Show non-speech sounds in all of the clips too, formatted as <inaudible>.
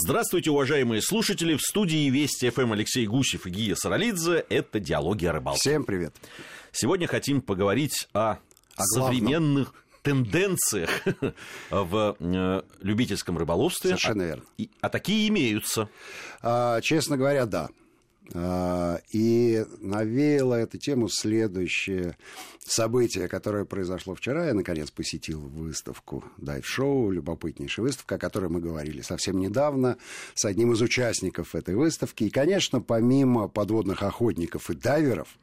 Здравствуйте, уважаемые слушатели. В студии Вести ФМ Алексей Гусев и Гия Саралидзе. Это «Диалоги о рыбалке». Всем привет. Сегодня хотим поговорить о, о современных тенденциях <laughs> в э, любительском рыболовстве. Совершенно верно. А, а такие имеются. А, честно говоря, да. А, и навеяло эту тему следующее событие, которое произошло вчера. Я, наконец, посетил выставку дайв-шоу, любопытнейшая выставка, о которой мы говорили совсем недавно, с одним из участников этой выставки. И, конечно, помимо подводных охотников и дайверов,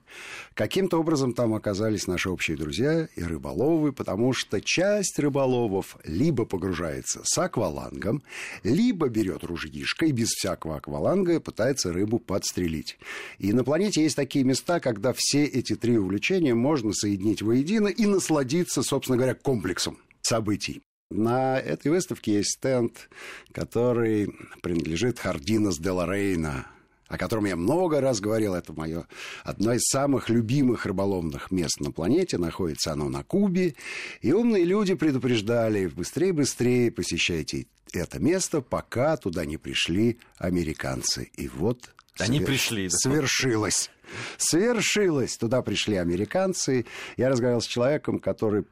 каким-то образом там оказались наши общие друзья и рыболовы, потому что часть рыболовов либо погружается с аквалангом, либо берет ружьишко и без всякого акваланга пытается рыбу подстрелить. И на планете есть такие места, когда все эти три увлечения можно соединить воедино и насладиться, собственно говоря, комплексом событий. На этой выставке есть стенд, который принадлежит Хардинас де Лорейна, о котором я много раз говорил. Это мое одно из самых любимых рыболовных мест на планете. Находится оно на Кубе. И умные люди предупреждали, быстрее-быстрее посещайте это место, пока туда не пришли американцы. И вот они свер... пришли. Да. Свершилось. Свершилось. Туда пришли американцы. Я разговаривал с человеком, который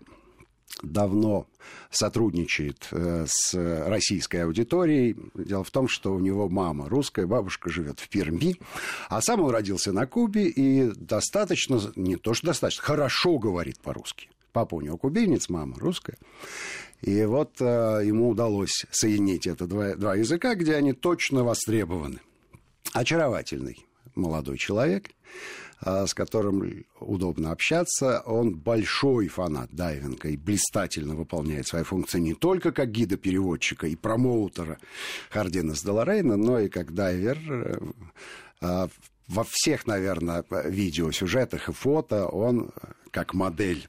давно сотрудничает э, с российской аудиторией. Дело в том, что у него мама русская, бабушка живет в Перми, а сам он родился на Кубе и достаточно, не то что достаточно, хорошо говорит по-русски. Папа у него кубинец, мама русская. И вот э, ему удалось соединить это два, два языка, где они точно востребованы. Очаровательный молодой человек, а, с которым удобно общаться. Он большой фанат дайвинга и блистательно выполняет свои функции не только как гида-переводчика и промоутера Хардина Деларейна, но и как дайвер. Э, а, во всех, наверное, видеосюжетах и фото он как модель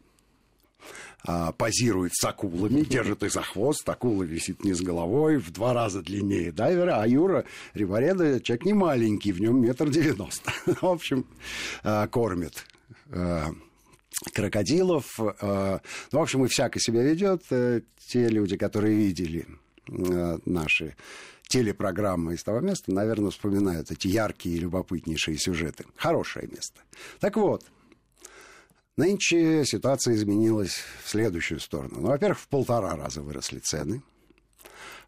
а, позирует с акулами, держит их за хвост, акула висит вниз головой, в два раза длиннее дайвера, а Юра Рибареда человек не маленький, в нем метр девяносто. <laughs> В общем, а, кормит а, крокодилов. А, ну, в общем, и всяко себя ведет. Э, те люди, которые видели наши телепрограммы из того места, наверное, вспоминают эти яркие и любопытнейшие сюжеты. Хорошее место. Так вот, Нынче ситуация изменилась в следующую сторону. Ну, во-первых, в полтора раза выросли цены.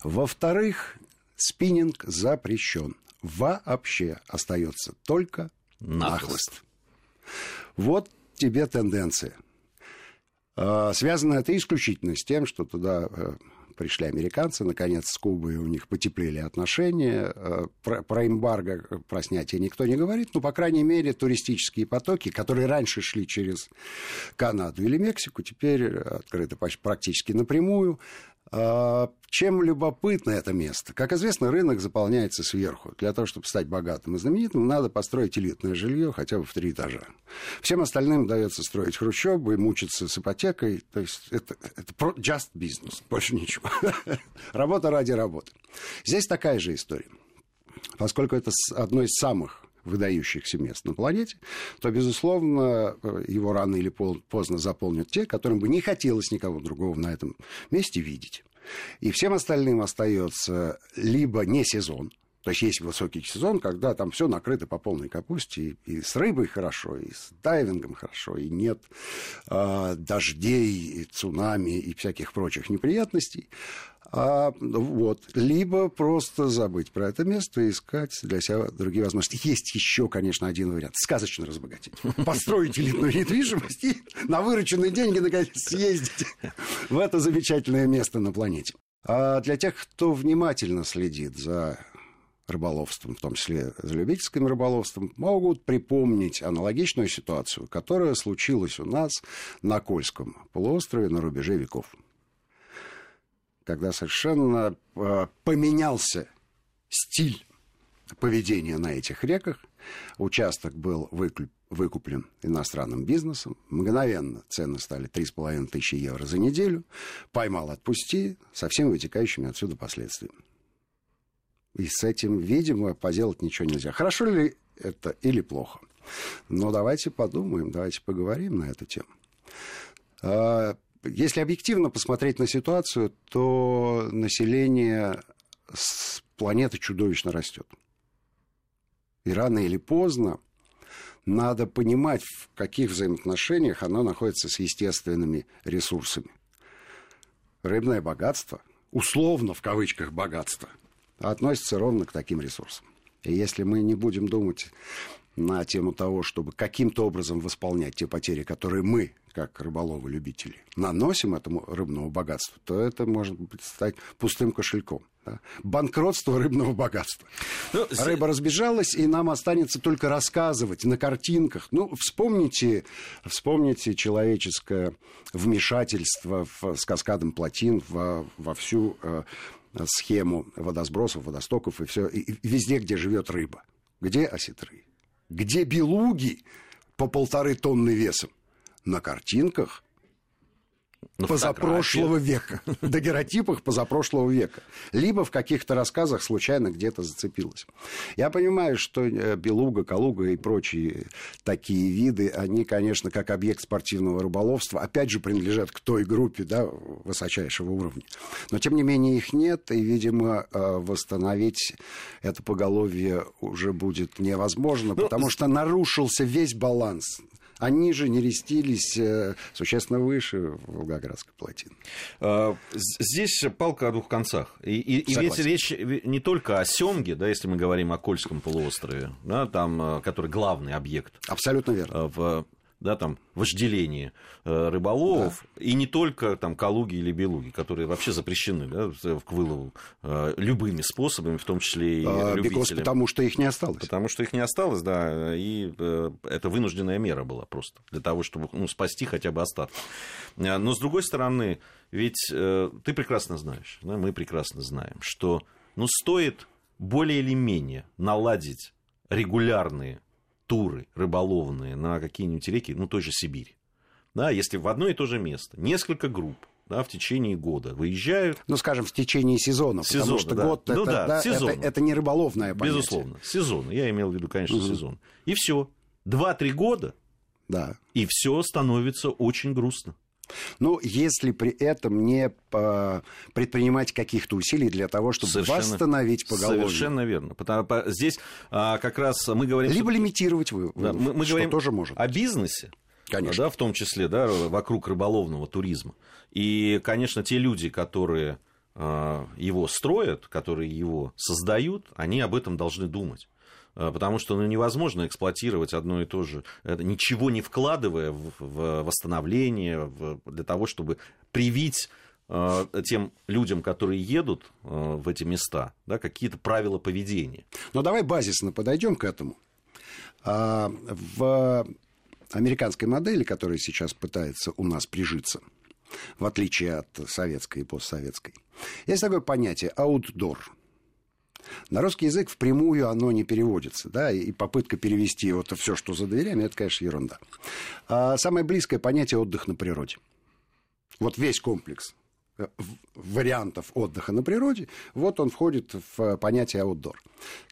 Во-вторых, спиннинг запрещен. Вообще остается только нахлыст. Вот тебе тенденция. А, связано это исключительно с тем, что туда э, пришли американцы, наконец, с Кубой у них потеплели отношения. Э, про, про эмбарго, э, про снятие никто не говорит, но, по крайней мере, туристические потоки, которые раньше шли через Канаду или Мексику, теперь открыты практически напрямую. А, чем любопытно это место? Как известно, рынок заполняется сверху. Для того, чтобы стать богатым и знаменитым, надо построить элитное жилье хотя бы в три этажа. Всем остальным удается строить хрущебы и мучиться с ипотекой. То есть это, это just business, больше ничего. <laughs> Работа ради работы. Здесь такая же история. Поскольку это одно из самых выдающихся мест на планете, то, безусловно, его рано или поздно заполнят те, которым бы не хотелось никого другого на этом месте видеть. И всем остальным остается либо не сезон, то есть есть высокий сезон, когда там все накрыто по полной капусте, и, и с рыбой хорошо, и с дайвингом хорошо, и нет э, дождей, и цунами, и всяких прочих неприятностей. А, вот. Либо просто забыть про это место и искать для себя другие возможности. Есть еще, конечно, один вариант. Сказочно разбогатеть. Построить элитную недвижимость и на вырученные деньги, наконец, съездить в это замечательное место на планете. А для тех, кто внимательно следит за рыболовством, в том числе за любительским рыболовством, могут припомнить аналогичную ситуацию, которая случилась у нас на Кольском полуострове на рубеже веков когда совершенно э, поменялся стиль поведения на этих реках. Участок был выкуплен иностранным бизнесом. Мгновенно цены стали 3,5 тысячи евро за неделю. Поймал, отпусти, со всеми вытекающими отсюда последствиями. И с этим, видимо, поделать ничего нельзя. Хорошо ли это или плохо? Но давайте подумаем, давайте поговорим на эту тему. Если объективно посмотреть на ситуацию, то население планета чудовищно растет. И рано или поздно надо понимать, в каких взаимоотношениях оно находится с естественными ресурсами. Рыбное богатство, условно в кавычках богатство, относится ровно к таким ресурсам. И если мы не будем думать на тему того, чтобы каким-то образом восполнять те потери, которые мы, как рыболовы-любители, наносим этому рыбному богатству, то это может стать пустым кошельком. Да? Банкротство рыбного богатства. Ну, Рыба разбежалась, и нам останется только рассказывать на картинках. Ну, вспомните, вспомните человеческое вмешательство в, с каскадом плотин во, во всю э, схему водосбросов, водостоков и все, и, и везде, где живет рыба. Где осетры? Где белуги по полторы тонны весом? На картинках на позапрошлого века. <laughs> Дагеротипах позапрошлого века. Либо в каких-то рассказах случайно где-то зацепилось. Я понимаю, что э, белуга, калуга и прочие такие виды, они, конечно, как объект спортивного рыболовства, опять же, принадлежат к той группе да, высочайшего уровня. Но, тем не менее, их нет, и, видимо, э, восстановить это поголовье уже будет невозможно, ну, потому что нарушился весь баланс они же нерестились э, существенно выше Волгоградской плотины. А, здесь палка о двух концах. И, и, и ведь речь не только о Семге, да, если мы говорим о Кольском полуострове, да, там, э, который главный объект. Абсолютно верно. В да, там, вожделение э, рыболовов, да. и не только там калуги или белуги, которые вообще запрещены да, к вылову э, любыми способами, в том числе и а, любителям. Потому что их не осталось. Потому что их не осталось, да, и э, это вынужденная мера была просто для того, чтобы ну, спасти хотя бы остатки. Но, с другой стороны, ведь ты прекрасно знаешь, да, мы прекрасно знаем, что ну, стоит более или менее наладить регулярные туры рыболовные на какие-нибудь реки, ну, той же Сибири. Да, если в одно и то же место несколько групп да, в течение года выезжают. Ну, скажем, в течение сезона, сезона потому что да. год ну, это, да, да, сезон. Это, это не рыболовное понятие. Безусловно, сезон. Я имел в виду, конечно, угу. сезон. И все. Два-три года, да. и все становится очень грустно. Ну, если при этом не а, предпринимать каких-то усилий для того, чтобы совершенно, восстановить поголовье. Совершенно верно. Потому, здесь а, как раз мы говорим... Либо лимитировать вы, да, мы, мы говорим тоже может. о бизнесе, конечно. Да, в том числе да, вокруг рыболовного туризма. И, конечно, те люди, которые а, его строят, которые его создают, они об этом должны думать. Э, потому что ну, невозможно эксплуатировать одно и то же, ничего не вкладывая в, в восстановление, в, для того, чтобы привить э, тем людям, которые едут э, в эти места, да, какие-то правила поведения. Ну, давай базисно подойдем к этому. А, в американской модели, которая сейчас пытается у нас прижиться, в отличие от советской и постсоветской, есть такое понятие outdoor – на русский язык впрямую оно не переводится, да, и попытка перевести вот все, что за дверями, это, конечно, ерунда. А самое близкое понятие отдых на природе. Вот весь комплекс э, вариантов отдыха на природе, вот он входит в понятие outdoor.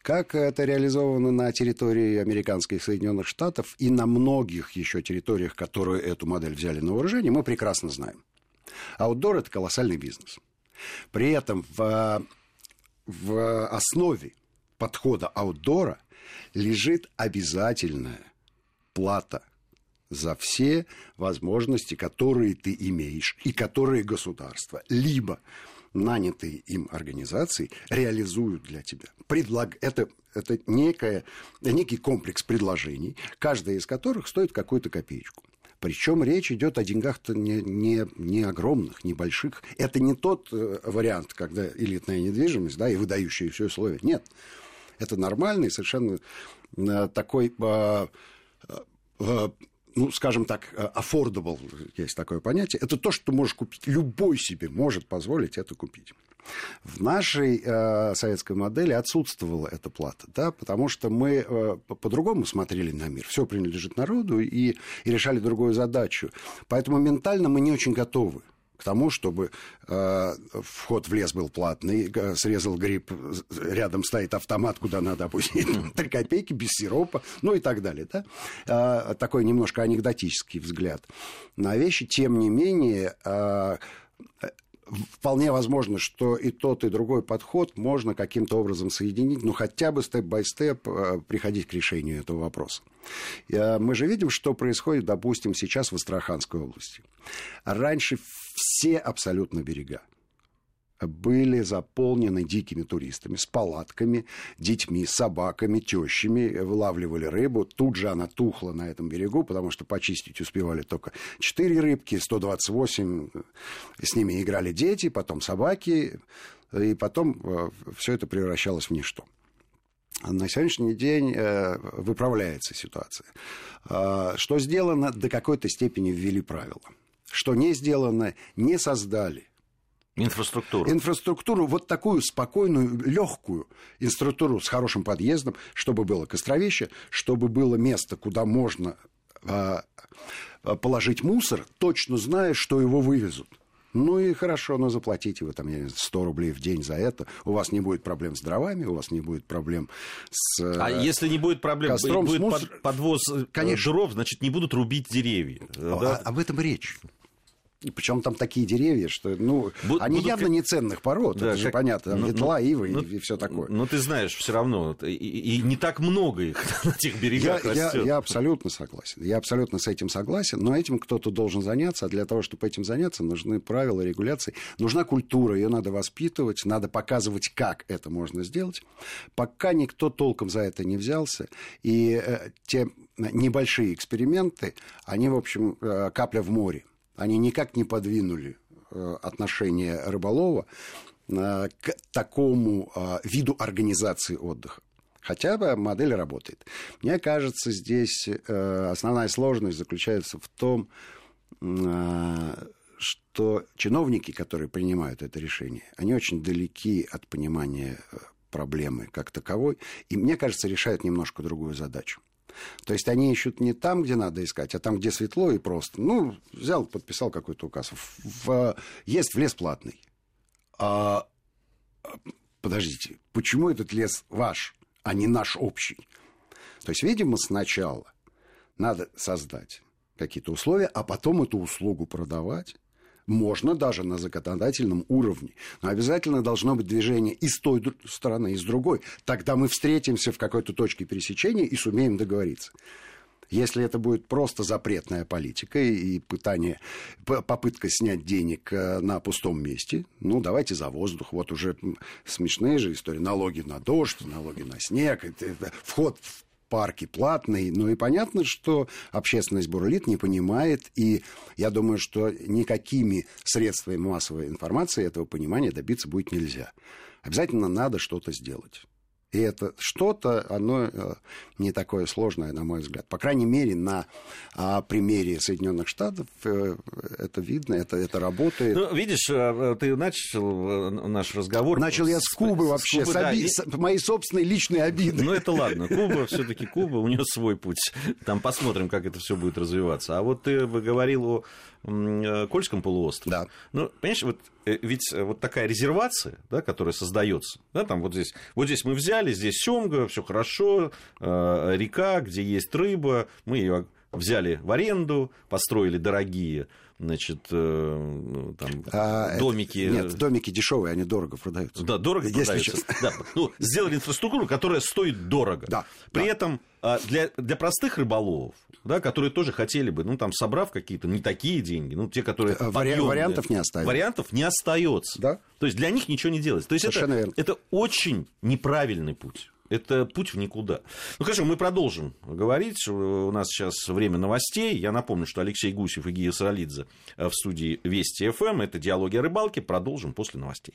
Как это реализовано на территории американских Соединенных Штатов и на многих еще территориях, которые эту модель взяли на вооружение, мы прекрасно знаем. Outdoor – это колоссальный бизнес. При этом в в основе подхода аутдора лежит обязательная плата за все возможности, которые ты имеешь и которые государство, либо нанятые им организации реализуют для тебя. Предлаг... Это, это некое, некий комплекс предложений, каждая из которых стоит какую-то копеечку. Причем речь идет о деньгах-то не, не, не огромных, небольших. Это не тот э, вариант, когда элитная недвижимость, да, и выдающие все условия. Нет. Это нормальный, совершенно э, такой э, ну, скажем так, affordable, есть такое понятие, это то, что ты можешь купить. Любой себе может позволить это купить. В нашей э, советской модели отсутствовала эта плата, да, потому что мы э, по-другому смотрели на мир. Все принадлежит народу и, и решали другую задачу. Поэтому ментально мы не очень готовы к тому, чтобы э, вход в лес был платный, э, срезал гриб, рядом стоит автомат, куда надо опустить <laughs> три копейки, без сиропа, ну и так далее. Да? Э, такой немножко анекдотический взгляд на вещи. Тем не менее, э, вполне возможно, что и тот, и другой подход можно каким-то образом соединить, ну, хотя бы степ-бай-степ э, приходить к решению этого вопроса. Э, мы же видим, что происходит, допустим, сейчас в Астраханской области. Раньше все абсолютно берега были заполнены дикими туристами с палатками, детьми, собаками, тещами, вылавливали рыбу. Тут же она тухла на этом берегу, потому что почистить успевали только 4 рыбки, 128, с ними играли дети, потом собаки, и потом э, все это превращалось в ничто. На сегодняшний день э, выправляется ситуация. Что сделано, до какой-то степени ввели правила. Что не сделано, не создали Инфраструктуру. Инфраструктуру, вот такую спокойную, легкую инфраструктуру с хорошим подъездом, чтобы было костровище, чтобы было место, куда можно э, положить мусор, точно зная, что его вывезут. Ну и хорошо, но заплатите вы там, я не знаю, 100 рублей в день за это. У вас не будет проблем с дровами, у вас не будет проблем с А если не будет проблем, костром, будет под, подвоз э, Конечно. дров, значит, не будут рубить деревья. А, да? Об этом речь. Причем там такие деревья, что, ну, Буд, они будут... явно не ценных пород, да, это же как... понятно, там ну, ветла, ну, ивы ну, и, и все такое. Ну, ты знаешь, все равно, и, и не так много их <laughs> на этих берегах я, растет. Я, я абсолютно согласен, я абсолютно с этим согласен, но этим кто-то должен заняться, а для того, чтобы этим заняться, нужны правила, регуляции, нужна культура, ее надо воспитывать, надо показывать, как это можно сделать. Пока никто толком за это не взялся, и э, те небольшие эксперименты, они, в общем, э, капля в море они никак не подвинули э, отношение рыболова э, к такому э, виду организации отдыха. Хотя бы модель работает. Мне кажется, здесь основная сложность заключается в том, что чиновники, которые принимают это решение, они очень далеки от понимания проблемы как таковой, и, мне кажется, решают немножко другую задачу. То есть они ищут не там, где надо искать, а там, где светло и просто. Ну, взял, подписал какой-то указ. В, есть в лес платный. А, подождите, почему этот лес ваш, а не наш общий? То есть, видимо, сначала надо создать какие-то условия, а потом эту услугу продавать можно даже на законодательном уровне. Но обязательно должно быть движение и с той стороны, и с другой. Тогда мы встретимся в какой-то точке пересечения и сумеем договориться. Если это будет просто запретная политика и пытание, попытка снять денег э, на пустом месте, ну, давайте за воздух. Вот уже смешные же истории. Налоги на дождь, налоги на снег, вход в парки платный, ну и понятно, что общественность бурлит, не понимает, и я думаю, что никакими средствами массовой информации этого понимания добиться будет нельзя. Обязательно надо что-то сделать. И это что-то, оно э, не такое сложное, на мой взгляд. По крайней мере, на а, примере Соединенных Штатов э, это видно, это, это работает. Ну, видишь, э, ты начал наш разговор. Начал я с Кубы вообще, с, Кубы, с, оби... да, с моей собственной личной обиды. Ну, это ладно. Куба <laughs> все-таки Куба, у нее свой путь. Там посмотрим, как это все будет развиваться. А вот ты говорил о Кольском полуострове. Да. Ну, понимаешь, вот ведь вот такая резервация, да, которая создается, да, там вот здесь, вот здесь мы взяли, здесь семга, все хорошо, э, река, где есть рыба, мы ее взяли в аренду, построили дорогие значит, э, ну, там, а, домики. Это, нет, домики дешевые, они дорого продаются. Да, дорого Если продаются. Да. Ну, сделали инфраструктуру, которая стоит дорого. Да. При да. этом для, для простых рыболовов, да, которые тоже хотели бы, ну, там, собрав какие-то не такие деньги, ну, те, которые... Э, Вари- вариантов не остается. Вариантов не остается. Да. То есть для них ничего не делается. То есть Совершенно это, верно. это очень неправильный путь. Это путь в никуда. Ну хорошо, мы продолжим говорить. У нас сейчас время новостей. Я напомню, что Алексей Гусев и Гия Саралидзе в студии Вести ФМ. Это «Диалоги о рыбалке». Продолжим после новостей.